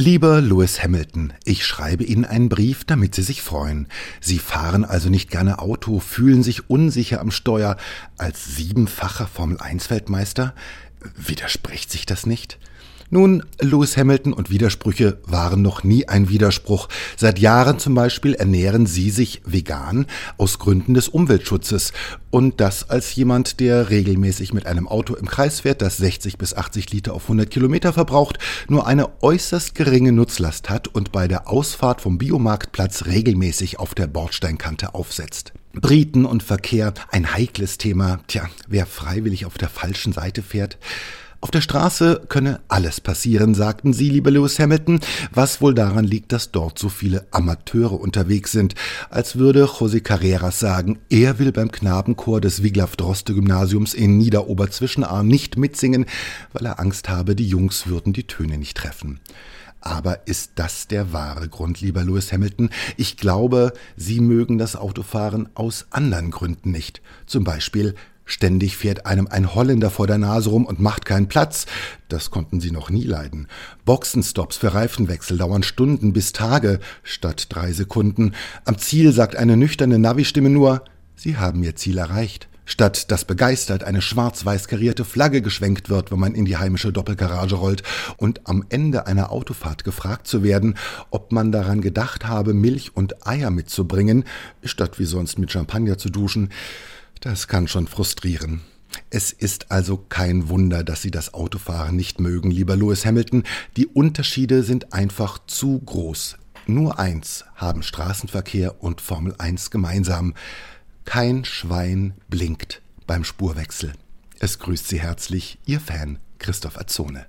Lieber Lewis Hamilton, ich schreibe Ihnen einen Brief, damit Sie sich freuen. Sie fahren also nicht gerne Auto, fühlen sich unsicher am Steuer. Als siebenfacher Formel-1-Weltmeister? Widerspricht sich das nicht? Nun, Lewis Hamilton und Widersprüche waren noch nie ein Widerspruch. Seit Jahren zum Beispiel ernähren sie sich vegan aus Gründen des Umweltschutzes. Und das als jemand, der regelmäßig mit einem Auto im Kreis fährt, das 60 bis 80 Liter auf 100 Kilometer verbraucht, nur eine äußerst geringe Nutzlast hat und bei der Ausfahrt vom Biomarktplatz regelmäßig auf der Bordsteinkante aufsetzt. Briten und Verkehr, ein heikles Thema. Tja, wer freiwillig auf der falschen Seite fährt, auf der Straße könne alles passieren, sagten sie, liebe Lewis Hamilton, was wohl daran liegt, dass dort so viele Amateure unterwegs sind, als würde José Carreras sagen, er will beim Knabenchor des Wiglaf-Droste-Gymnasiums in Niederoberzwischenarm nicht mitsingen, weil er Angst habe, die Jungs würden die Töne nicht treffen. Aber ist das der wahre Grund, lieber Lewis Hamilton? Ich glaube, Sie mögen das Autofahren aus anderen Gründen nicht. Zum Beispiel Ständig fährt einem ein Holländer vor der Nase rum und macht keinen Platz. Das konnten sie noch nie leiden. Boxenstops für Reifenwechsel dauern Stunden bis Tage statt drei Sekunden. Am Ziel sagt eine nüchterne Navi-Stimme nur, Sie haben Ihr Ziel erreicht. Statt dass begeistert eine schwarz-weiß karierte Flagge geschwenkt wird, wenn man in die heimische Doppelgarage rollt und am Ende einer Autofahrt gefragt zu werden, ob man daran gedacht habe, Milch und Eier mitzubringen, statt wie sonst mit Champagner zu duschen, das kann schon frustrieren. Es ist also kein Wunder, dass Sie das Autofahren nicht mögen, lieber Lewis Hamilton. Die Unterschiede sind einfach zu groß. Nur eins haben Straßenverkehr und Formel 1 gemeinsam. Kein Schwein blinkt beim Spurwechsel. Es grüßt Sie herzlich Ihr Fan Christoph Azone.